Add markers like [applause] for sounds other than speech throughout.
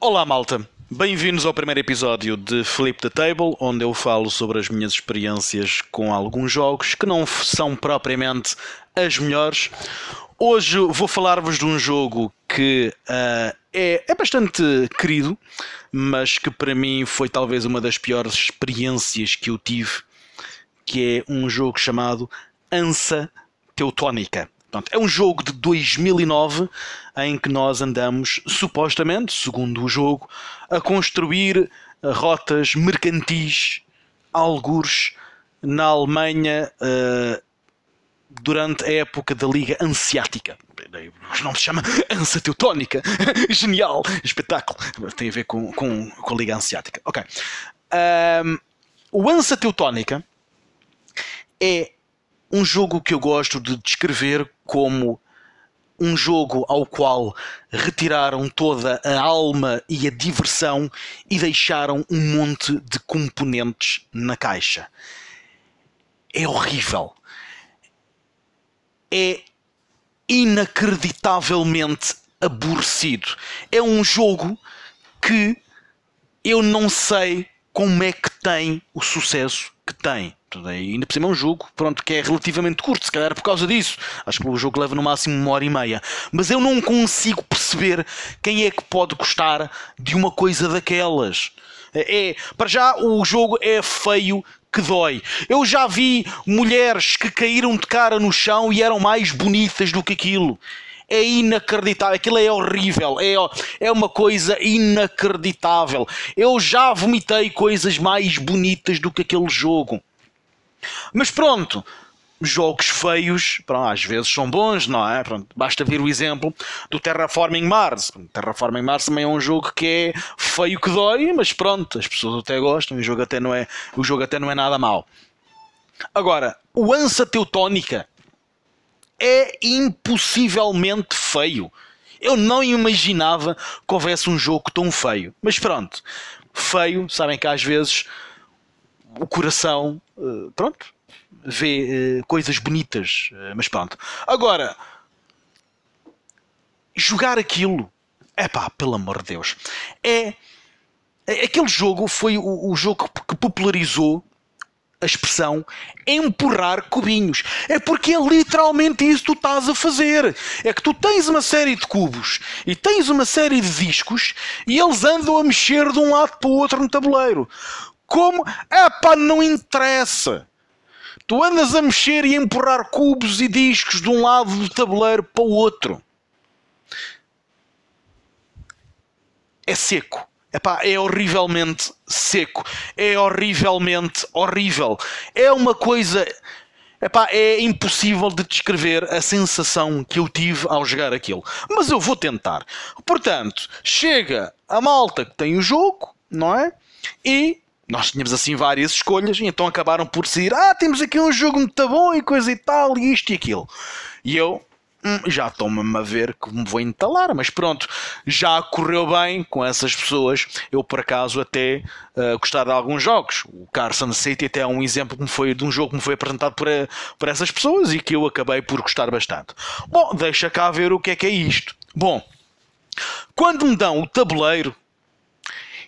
Olá, malta. Bem-vindos ao primeiro episódio de Flip the Table, onde eu falo sobre as minhas experiências com alguns jogos que não são propriamente as melhores. Hoje vou falar-vos de um jogo que ah, é, é bastante querido, mas que para mim foi talvez uma das piores experiências que eu tive, que é um jogo chamado Ansa Teutónica. É um jogo de 2009 em que nós andamos, supostamente, segundo o jogo, a construir rotas mercantis, algures, na Alemanha eh, durante a época da Liga Anseática. O nome se chama Ansa Teutónica. [laughs] Genial! Espetáculo! Tem a ver com, com, com a Liga Anseática. Ok. Ahm, o Ansa Teutónica é um jogo que eu gosto de descrever como um jogo ao qual retiraram toda a alma e a diversão e deixaram um monte de componentes na caixa. É horrível. É inacreditavelmente aborrecido. É um jogo que eu não sei como é que tem o sucesso que tem. Ainda por cima é um jogo pronto, que é relativamente curto, se calhar por causa disso. Acho que o jogo leva no máximo uma hora e meia. Mas eu não consigo perceber quem é que pode gostar de uma coisa daquelas. É, é- para já o jogo é feio que dói. Eu já vi mulheres que caíram de cara no chão e eram mais bonitas do que aquilo. É inacreditável, aquilo é horrível, é, é uma coisa inacreditável. Eu já vomitei coisas mais bonitas do que aquele jogo. Mas pronto, jogos feios, pronto, às vezes são bons, não é? Pronto, basta ver o exemplo do Terraforming Mars. Terraforming Mars também é um jogo que é feio que dói, mas pronto, as pessoas até gostam, o jogo até não é, o jogo até não é nada mau. Agora, o Ansa Teutónica é impossivelmente feio. Eu não imaginava que houvesse um jogo tão feio. Mas pronto, feio, sabem que às vezes o coração, eh, pronto, vê eh, coisas bonitas. eh, Mas pronto. Agora, jogar aquilo, é pá, pelo amor de Deus, é. é- Aquele jogo foi o, o jogo que popularizou a expressão empurrar cubinhos. É porque é literalmente isso que tu estás a fazer. É que tu tens uma série de cubos e tens uma série de discos e eles andam a mexer de um lado para o outro no tabuleiro. Como? Epá, não interessa. Tu andas a mexer e a empurrar cubos e discos de um lado do tabuleiro para o outro. É seco. Epá, é horrivelmente seco. É horrivelmente horrível. É uma coisa. Epá, é impossível de descrever a sensação que eu tive ao jogar aquilo. Mas eu vou tentar. Portanto, chega a malta que tem o jogo, não é? E nós tínhamos assim várias escolhas, e então acabaram por decidir: ah, temos aqui um jogo muito bom e coisa e tal, e isto e aquilo. E eu, hum, já estou-me a ver que me vou entalar, mas pronto, já correu bem com essas pessoas. Eu, por acaso, até uh, gostar de alguns jogos. O Carson City até é um exemplo que me foi, de um jogo que me foi apresentado por, a- por essas pessoas e que eu acabei por gostar bastante. Bom, deixa cá ver o que é que é isto. Bom, quando me dão o tabuleiro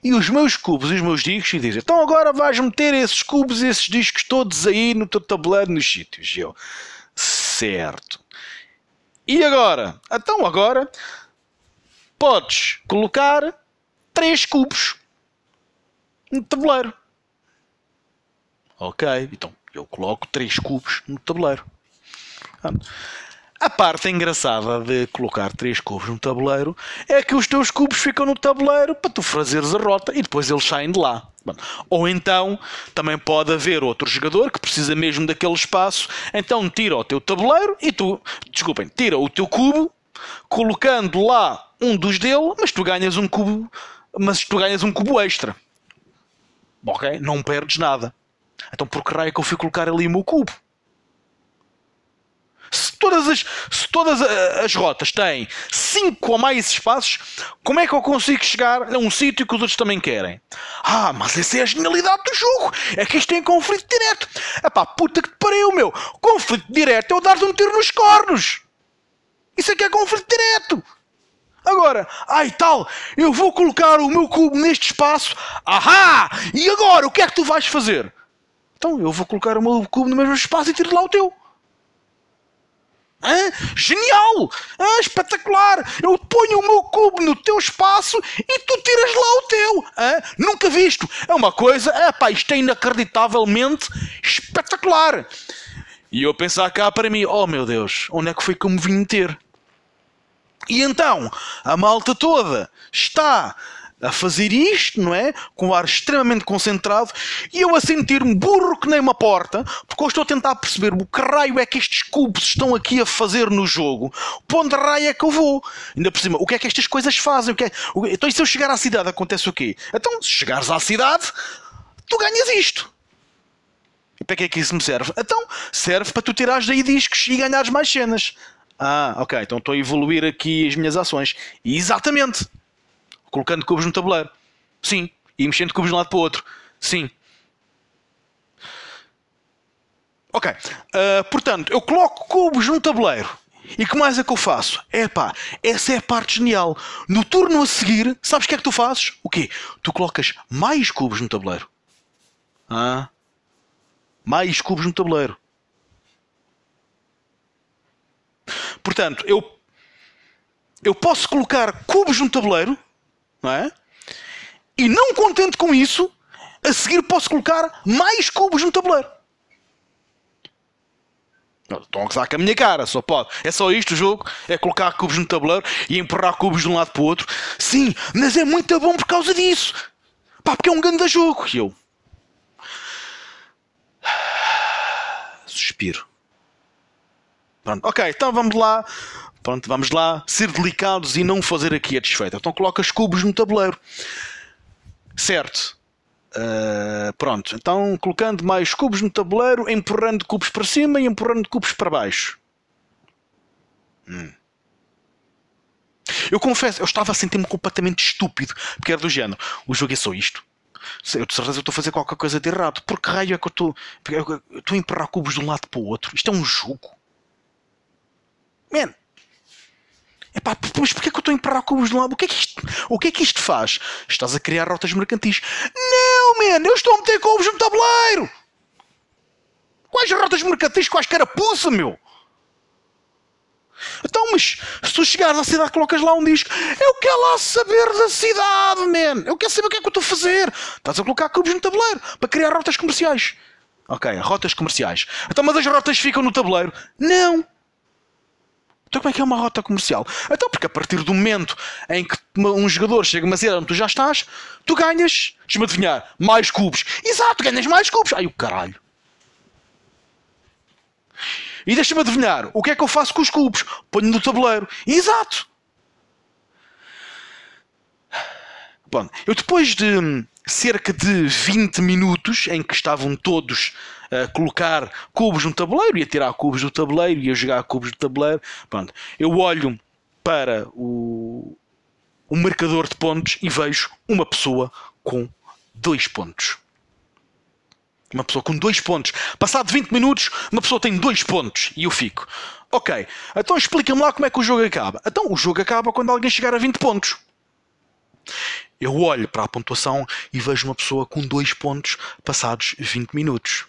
e os meus cubos e os meus discos e dizem então agora vais meter esses cubos e esses discos todos aí no teu tabuleiro nos sítios. E eu, certo. E agora? Então agora podes colocar três cubos no tabuleiro. Ok, então eu coloco três cubos no tabuleiro. A parte engraçada de colocar três cubos no tabuleiro é que os teus cubos ficam no tabuleiro para tu fazeres a rota e depois eles saem de lá. Bom, Ou então também pode haver outro jogador que precisa mesmo daquele espaço, então tira o teu tabuleiro e tu, desculpem, tira o teu cubo, colocando lá um dos dele, mas tu ganhas um cubo, mas tu ganhas um cubo extra. Ok? Não perdes nada. Então por que raio é que eu fui colocar ali o meu cubo? Se todas as, se todas as rotas têm 5 ou mais espaços, como é que eu consigo chegar a um sítio que os outros também querem? Ah, mas essa é a genialidade do jogo! É que isto tem conflito direto! Epá, puta que te pariu, meu! Conflito direto é eu dar-te um tiro nos cornos! Isso é que é conflito direto! Agora. agora? Ai tal, eu vou colocar o meu cubo neste espaço. Ahá! E agora, o que é que tu vais fazer? Então, eu vou colocar o meu cubo no mesmo espaço e tiro lá o teu. Hã? Genial! Hã? Espetacular! Eu ponho o meu cubo no teu espaço e tu tiras lá o teu! Hã? Nunca visto! É uma coisa, é pá, isto é inacreditavelmente espetacular! E eu pensar cá para mim, oh meu Deus, onde é que foi que eu me vim meter? E então, a malta toda está a fazer isto, não é? Com o ar extremamente concentrado e eu a sentir-me burro que nem uma porta, porque eu estou a tentar perceber o que raio é que estes cubos estão aqui a fazer no jogo, onde raio é que eu vou? Ainda por cima, o que é que estas coisas fazem? O que é... Então, e se eu chegar à cidade, acontece o quê? Então, se chegares à cidade, tu ganhas isto. E para que é que isso me serve? Então, serve para tu tirares daí discos e ganhares mais cenas. Ah, ok, então estou a evoluir aqui as minhas ações. Exatamente colocando cubos no tabuleiro. Sim. E mexendo cubos de um lado para o outro. Sim. Ok. Uh, portanto, eu coloco cubos no tabuleiro. E que mais é que eu faço? É essa é a parte genial. No turno a seguir, sabes o que é que tu fazes? O quê? Tu colocas mais cubos no tabuleiro. Ah. Mais cubos no tabuleiro. Portanto, eu eu posso colocar cubos no tabuleiro não é? E não contente com isso, a seguir posso colocar mais cubos no tabuleiro. Estão a gozar com a minha cara, só pode. É só isto o jogo, é colocar cubos no tabuleiro e empurrar cubos de um lado para o outro. Sim, mas é muito bom por causa disso. Pá, porque é um grande jogo. E eu... [sighs] Suspiro. Pronto, ok, então vamos lá Pronto, vamos lá ser delicados e não fazer aqui a desfeita. Então colocas cubos no tabuleiro. Certo. Uh, pronto, então colocando mais cubos no tabuleiro, empurrando cubos para cima e empurrando cubos para baixo. Hum. Eu confesso, eu estava a sentir-me completamente estúpido, porque era do género. O jogo é só isto. Eu de certeza estou a fazer qualquer coisa de errado. Por que raio é que eu estou, eu estou a empurrar cubos de um lado para o outro? Isto é um jogo. Man, Epá, mas porquê que eu estou a empurrar cubos de lado? O que, é que isto, o que é que isto faz? Estás a criar rotas mercantis. Não, man, eu estou a meter cubos no tabuleiro. Quais rotas mercantis? Quais carapuça, meu? Então, mas se tu chegares à cidade, colocas lá um disco. Eu quero lá saber da cidade, man. Eu quero saber o que é que eu estou a fazer. Estás a colocar cubos no tabuleiro para criar rotas comerciais. Ok, rotas comerciais. Então, mas as rotas ficam no tabuleiro? Não. Então como é que é uma rota comercial? Então, porque a partir do momento em que um jogador chega a uma cidade onde tu já estás, tu ganhas, deixa-me adivinhar, mais cubos. Exato, ganhas mais cubos. Ai o caralho. E deixa-me adivinhar, o que é que eu faço com os cubos? Ponho no tabuleiro. Exato. Bom, eu depois de cerca de 20 minutos em que estavam todos a colocar cubos no tabuleiro e a tirar cubos do tabuleiro e a jogar cubos do tabuleiro. Pronto. Eu olho para o, o marcador de pontos e vejo uma pessoa com dois pontos. Uma pessoa com dois pontos. Passado 20 minutos, uma pessoa tem dois pontos. E eu fico. Ok, então explica-me lá como é que o jogo acaba. Então o jogo acaba quando alguém chegar a 20 pontos. Eu olho para a pontuação e vejo uma pessoa com dois pontos passados 20 minutos.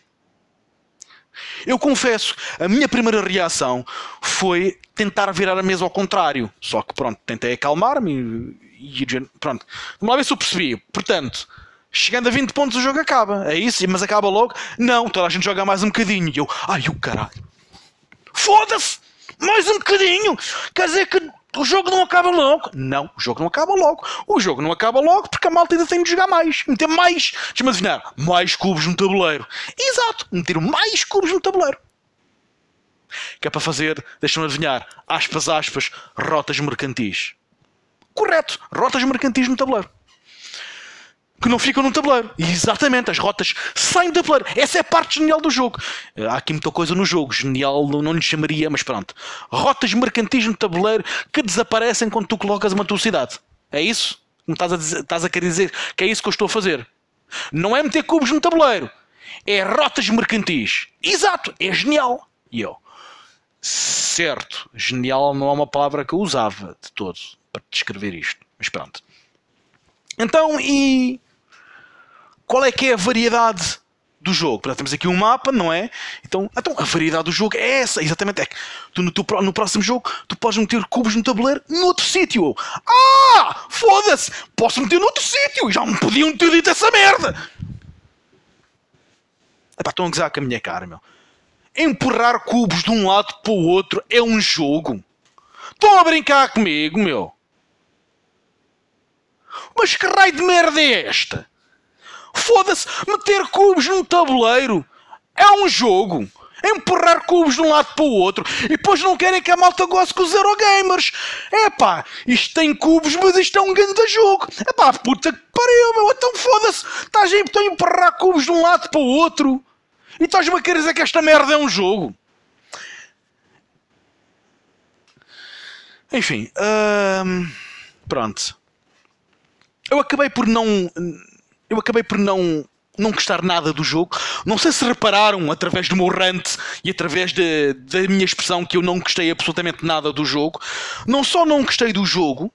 Eu confesso, a minha primeira reação foi tentar virar a mesa ao contrário. Só que pronto, tentei acalmar-me e, e pronto. Lá ver se eu percebi. Portanto, chegando a 20 pontos o jogo acaba. É isso? Mas acaba logo? Não, toda a gente joga mais um bocadinho. E eu, ai o caralho. Foda-se! Mais um bocadinho! Quer dizer que o jogo não acaba logo. Não, o jogo não acaba logo. O jogo não acaba logo porque a malta ainda tem de jogar mais. Meter mais. Deixa-me adivinhar. Mais cubos no tabuleiro. Exato. Meter mais cubos no tabuleiro. Que é para fazer, deixa-me adivinhar, aspas, aspas, rotas mercantis. Correto. Rotas mercantis no tabuleiro que não ficam no tabuleiro. Exatamente, as rotas saem do tabuleiro. Essa é a parte genial do jogo. Há aqui muita coisa no jogo. Genial não lhe chamaria, mas pronto. Rotas mercantis no tabuleiro que desaparecem quando tu colocas uma tua cidade. É isso? Como estás a, dizer, estás a querer dizer que é isso que eu estou a fazer. Não é meter cubos no tabuleiro. É rotas mercantis. Exato, é genial. E eu, certo, genial não é uma palavra que eu usava de todo. para descrever isto. Mas pronto. Então, e qual é que é a variedade do jogo? Portanto, temos aqui um mapa, não é? Então, então a variedade do jogo é essa, exatamente. É que tu, no, no próximo jogo tu podes meter cubos no tabuleiro noutro sítio. Ah! Foda-se! Posso meter noutro sítio! Já me podiam ter dito essa merda! Epá, estão a gozar com a minha cara, meu. Empurrar cubos de um lado para o outro é um jogo. Estão a brincar comigo, meu. Mas que raio de merda é esta? Foda-se, meter cubos num tabuleiro é um jogo. Empurrar cubos de um lado para o outro e depois não querem que a malta goste com os Eurogamers. É pá, isto tem cubos, mas isto é um grande jogo. É pá, puta que pariu, meu. Então foda-se, estás a empurrar cubos de um lado para o outro e estás-me a querer dizer que esta merda é um jogo. Enfim, hum, pronto. Eu acabei por não eu acabei por não não gostar nada do jogo. Não sei se repararam através do meu rant e através de, da minha expressão que eu não gostei absolutamente nada do jogo. Não só não gostei do jogo,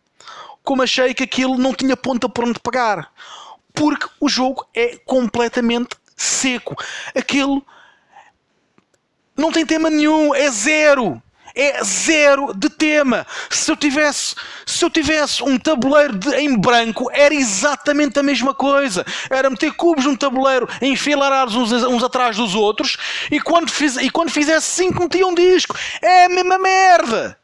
como achei que aquilo não tinha ponta por onde pegar. Porque o jogo é completamente seco. Aquilo não tem tema nenhum, é zero é zero de tema. Se eu tivesse, se eu tivesse um tabuleiro de, em branco, era exatamente a mesma coisa. Era meter cubos num tabuleiro, enfileirados uns, uns atrás dos outros, e quando, fiz, e quando fizesse cinco, metia um disco. É a mesma merda.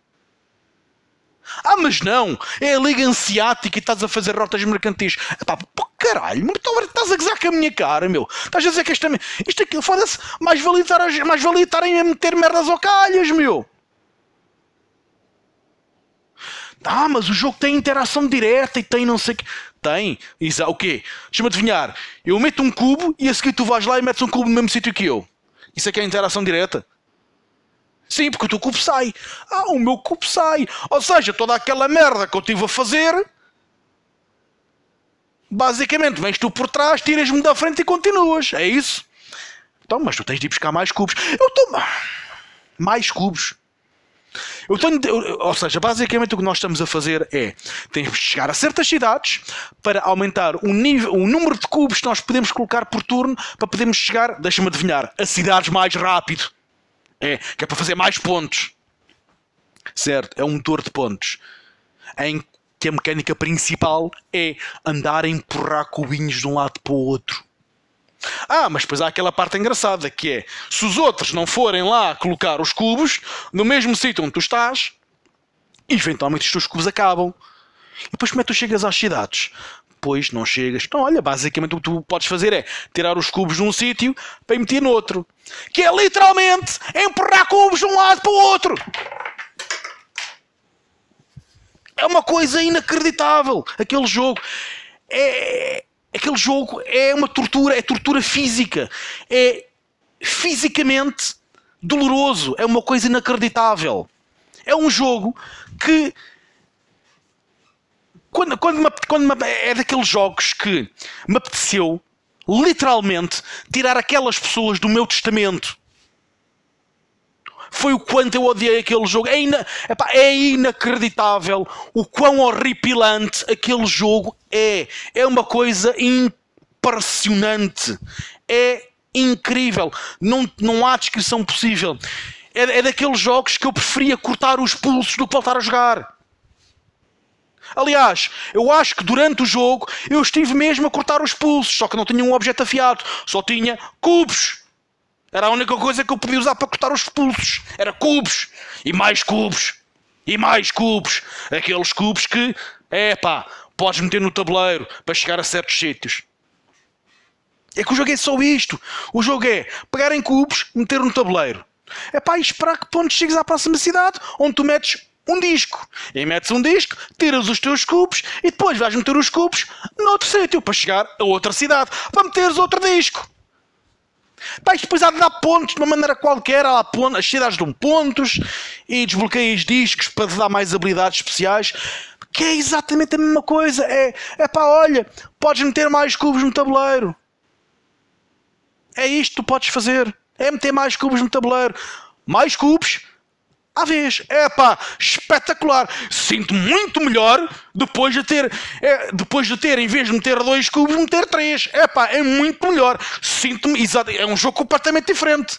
Ah, mas não, é a Liga Ansiática e estás a fazer rotas mercantis. Epá, pô, caralho, estás a gozar com a minha cara, meu. Estás a dizer que esta. Isto aqui, foda-se, mais valia estarem a meter merdas ao calhas, meu. Ah, mas o jogo tem interação direta e tem não sei o que. Tem. Isa, o quê? Deixa-me adivinhar. Eu meto um cubo e a seguir tu vais lá e metes um cubo no mesmo sítio que eu. Isso é que é interação direta? Sim, porque o teu cubo sai. Ah, o meu cubo sai. Ou seja, toda aquela merda que eu estive a fazer. Basicamente, vens tu por trás, tiras-me da frente e continuas. É isso? Então, mas tu tens de ir buscar mais cubos. Eu estou. Mais cubos. Eu tenho, ou seja, basicamente o que nós estamos a fazer é temos que chegar a certas cidades para aumentar o, nível, o número de cubos que nós podemos colocar por turno para podermos chegar, deixa-me adivinhar, a cidades mais rápido. É, que é para fazer mais pontos. Certo? É um motor de pontos. Em que a mecânica principal é andar a empurrar cubinhos de um lado para o outro. Ah, mas depois há aquela parte engraçada que é: se os outros não forem lá colocar os cubos no mesmo sítio onde tu estás, eventualmente os teus cubos acabam. E depois como é que tu chegas às cidades? Pois não chegas. Então, olha, basicamente o que tu podes fazer é tirar os cubos de um sítio para meter no outro. Que é literalmente empurrar cubos de um lado para o outro. É uma coisa inacreditável aquele jogo. É, Aquele jogo é uma tortura, é tortura física. É fisicamente doloroso. É uma coisa inacreditável. É um jogo que. Quando, quando, me, quando me, é daqueles jogos que me apeteceu literalmente tirar aquelas pessoas do meu testamento foi o quanto eu odiei aquele jogo. É, ina, epá, é inacreditável o quão horripilante aquele jogo é. É uma coisa impressionante. É incrível. Não, não há descrição possível. É, é daqueles jogos que eu preferia cortar os pulsos do que voltar a jogar. Aliás, eu acho que durante o jogo eu estive mesmo a cortar os pulsos, só que não tinha um objeto afiado, só tinha cubos. Era a única coisa que eu podia usar para cortar os pulsos. Era cubos. E mais cubos. E mais cubos. Aqueles cubos que, é pá, podes meter no tabuleiro para chegar a certos sítios. É que o jogo é só isto. O jogo é pegar em cubos, meter no tabuleiro. É pá, e esperar que ponto chegues à próxima cidade onde tu metes um disco. E metes um disco, tiras os teus cubos e depois vais meter os cubos noutro sítio para chegar a outra cidade para meteres outro disco. Pá, depois há de dar pontos de uma maneira qualquer, há pontos, as cidades dão pontos e desbloqueias discos para dar mais habilidades especiais. Que é exatamente a mesma coisa. É, é pá, olha, podes meter mais cubos no tabuleiro. É isto que tu podes fazer. É meter mais cubos no tabuleiro. Mais cubos, à vez. É pá, espetacular. Sinto muito melhor depois de ter, é, depois de ter, em vez de meter dois cubos, meter três. É pá, é muito melhor. Sinto-me, é um jogo completamente diferente.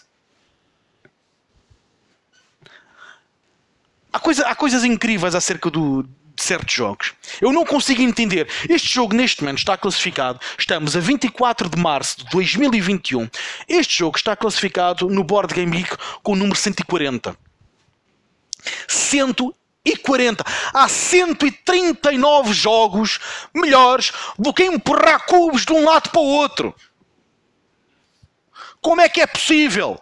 Há, coisa, há coisas incríveis acerca do, de certos jogos. Eu não consigo entender. Este jogo, neste momento, está classificado. Estamos a 24 de março de 2021. Este jogo está classificado no Board Game Geek com o número 140. 140. Há 139 jogos melhores do que empurrar cubos de um lado para o outro. Como é que é possível?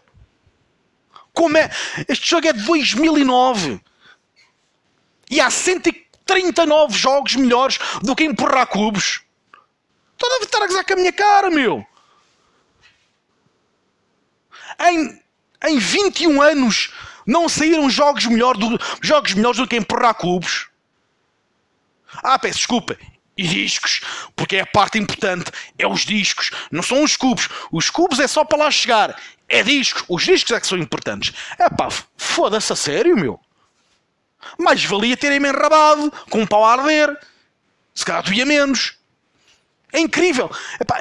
Como é? Este jogo é de 2009. E há 139 jogos melhores do que empurrar cubos. Estou a estar a gozar com a minha cara, meu. Em, em 21 anos não saíram jogos, melhor do, jogos melhores do que empurrar cubos? Ah, peço desculpa. E discos, porque é a parte importante. É os discos, não são os cubos. Os cubos é só para lá chegar. É discos. Os discos é que são importantes. É pá, foda-se a sério, meu. Mais valia terem-me enrabado com um pau a arder. Se calhar doía menos. É incrível. Epá,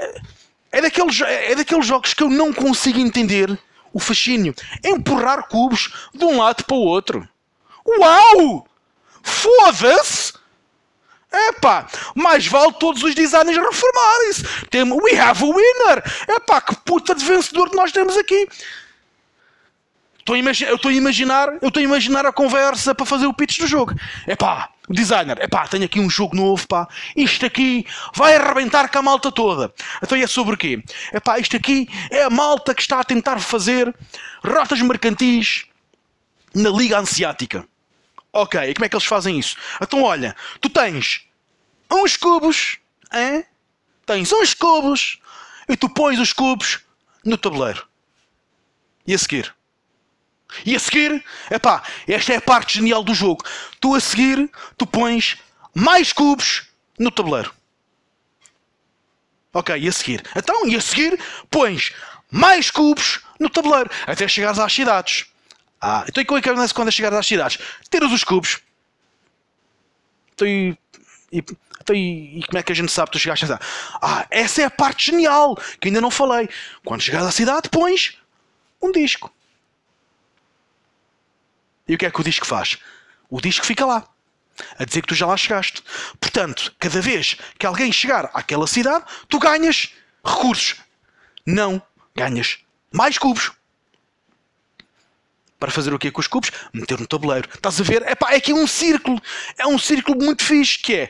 é, daqueles, é daqueles jogos que eu não consigo entender o fascínio. Empurrar cubos de um lado para o outro. Uau! Foda-se! Epá, mais vale todos os designers reformarem-se. We have a winner! Epá, que puta de vencedor nós temos aqui. Estou eu estou a imaginar, eu estou a imaginar a conversa para fazer o pitch do jogo. É pá, o designer, é pá, tenho aqui um jogo novo, pá. Isto aqui vai arrebentar com a malta toda. Então é sobre o quê? É pá, isto aqui é a malta que está a tentar fazer rotas mercantis na Liga Ansiática. Ok, e como é que eles fazem isso? Então olha, tu tens uns cubos, hein? tens uns cubos e tu pões os cubos no tabuleiro. E a seguir? E a seguir, epá, esta é a parte genial do jogo. Tu a seguir, tu pões mais cubos no tabuleiro. Ok, e a seguir? Então, e a seguir, pões mais cubos no tabuleiro, até chegares às cidades. Ah, então e como é que acontece quando chegares às cidades? Tiras os cubos. Então e, e, então, e, e como é que a gente sabe que tu chegaste à cidade? Ah, essa é a parte genial, que ainda não falei. Quando chegares à cidade, pões um disco. E o que é que o disco faz? O disco fica lá, a dizer que tu já lá chegaste. Portanto, cada vez que alguém chegar àquela cidade, tu ganhas recursos. Não ganhas mais cubos. Para fazer o quê com os cubos? Meter no tabuleiro. Estás a ver? Epá, é aqui um círculo. É um círculo muito fixe que é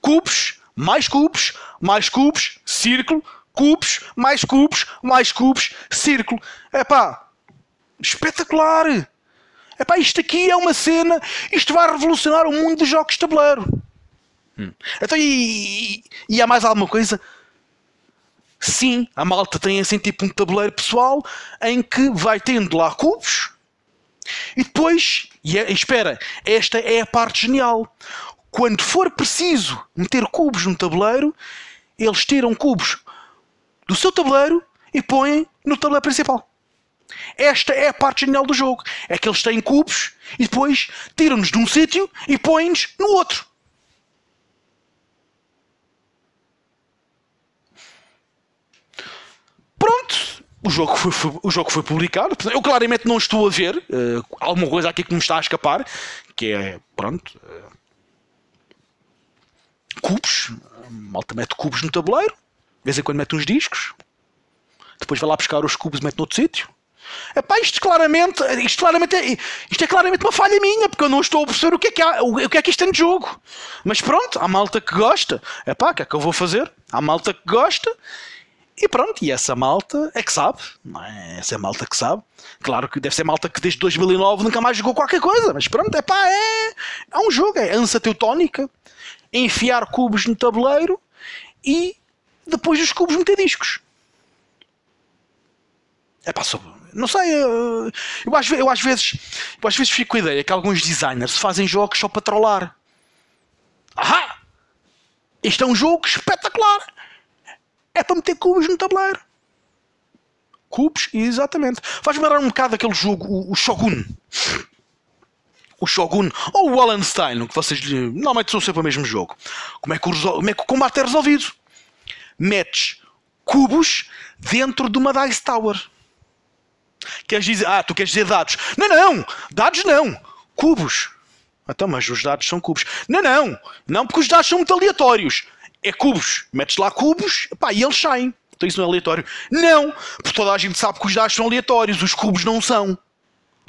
cubos, mais cubos, mais cubos, círculo, cubos, mais cubos, mais cubos, círculo. Epá, espetacular! Epá, isto aqui é uma cena, isto vai revolucionar o mundo dos jogos de tabuleiro. Hum. Então, e, e, há mais alguma coisa? Sim, a malta tem assim tipo um tabuleiro pessoal em que vai tendo lá cubos e depois, e é, espera, esta é a parte genial. Quando for preciso meter cubos no tabuleiro, eles tiram cubos do seu tabuleiro e põem no tabuleiro principal. Esta é a parte genial do jogo. É que eles têm cubos e depois tiram-nos de um sítio e põem-nos no outro. Pronto, o jogo foi, foi, o jogo foi publicado. Eu claramente não estou a ver uh, alguma coisa aqui que me está a escapar, que é, pronto, uh, cubos. Malta mete cubos no tabuleiro, de vez em quando mete uns discos, depois vai lá buscar os cubos e mete noutro sítio. Epá, isto claramente, isto claramente, é, isto é claramente uma falha minha, porque eu não estou a perceber o que é que, há, o que, é que isto tem de jogo. Mas pronto, há malta que gosta. Epá, o que é que eu vou fazer? Há malta que gosta. E pronto, e essa malta é que sabe, é? Essa é malta que sabe. Claro que deve ser malta que desde 2009 nunca mais jogou qualquer coisa, mas pronto, é pá, é, é um jogo, é ansa teutónica, enfiar cubos no tabuleiro e depois os cubos meter discos. É pá, sobre não sei, eu, eu, às, eu, às vezes, eu às vezes fico com a ideia que alguns designers fazem jogos só para trollar. Ahá! Este é um jogo espetacular! É para meter cubos no tabuleiro. Cubos, exatamente. Faz-me lembrar um bocado aquele jogo, o, o Shogun. o Shogun ou o Wallenstein, que vocês normalmente são sempre o mesmo jogo. Como é que o, como é que o combate é resolvido? Metes cubos dentro de uma Dice Tower. Queres dizer, ah, tu queres dizer dados? Não, não, dados não, cubos. Então, mas os dados são cubos. Não, não, não, porque os dados são muito aleatórios. É cubos. Metes lá cubos pá, e eles saem. Então isso não é aleatório. Não, porque toda a gente sabe que os dados são aleatórios, os cubos não são.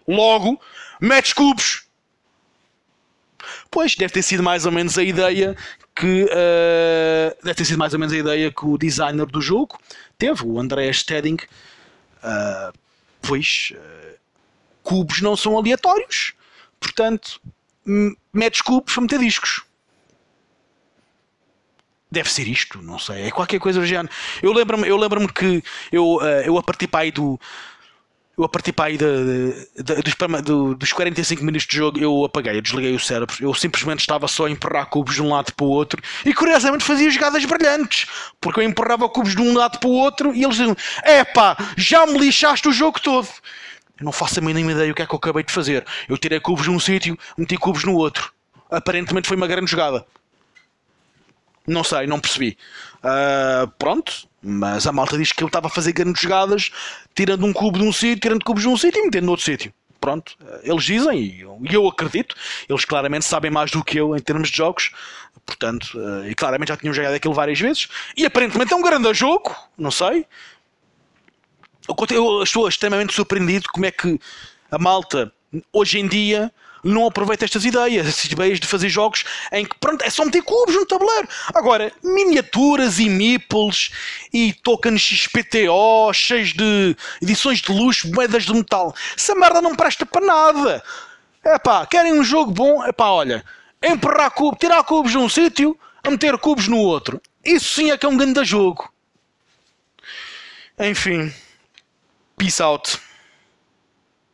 Logo, metes cubos. Pois, deve ter sido mais ou menos a ideia que. Uh, deve ter sido mais ou menos a ideia que o designer do jogo teve, o André Stedding. Uh, pois, uh, cubos não são aleatórios. Portanto, metes cubos para meter discos. Deve ser isto, não sei. É qualquer coisa do género. Eu lembro-me lembro que eu, uh, eu a partir para aí do. Eu a partir para aí de, de, de, dos, dos 45 minutos de jogo eu apaguei, eu desliguei o cérebro. Eu simplesmente estava só a empurrar cubos de um lado para o outro e curiosamente fazia jogadas brilhantes. Porque eu empurrava cubos de um lado para o outro e eles diziam: Epá, já me lixaste o jogo todo. Eu não faço a mínima ideia o que é que eu acabei de fazer. Eu tirei cubos num sítio, meti cubos no outro. Aparentemente foi uma grande jogada. Não sei, não percebi. Uh, pronto, mas a malta diz que eu estava a fazer grandes jogadas, tirando um cubo de um sítio, tirando cubos de um sítio e metendo no outro sítio. Pronto, eles dizem e eu, eu, acredito. Eles claramente sabem mais do que eu em termos de jogos. Portanto, uh, e claramente já tinham jogado aquilo várias vezes. E aparentemente é um grande jogo, não sei. Eu estou extremamente surpreendido como é que a malta hoje em dia não aproveita estas ideias, estas ideias de fazer jogos em que pronto, é só meter cubos no tabuleiro. Agora, miniaturas e meeples e tokens XPTO cheios de edições de luxo, moedas de metal. Essa merda não presta para nada. É pá, querem um jogo bom? É pá, olha, empurrar cubos, tirar cubos num sítio, a meter cubos no outro. Isso sim é que é um grande jogo. Enfim, peace out.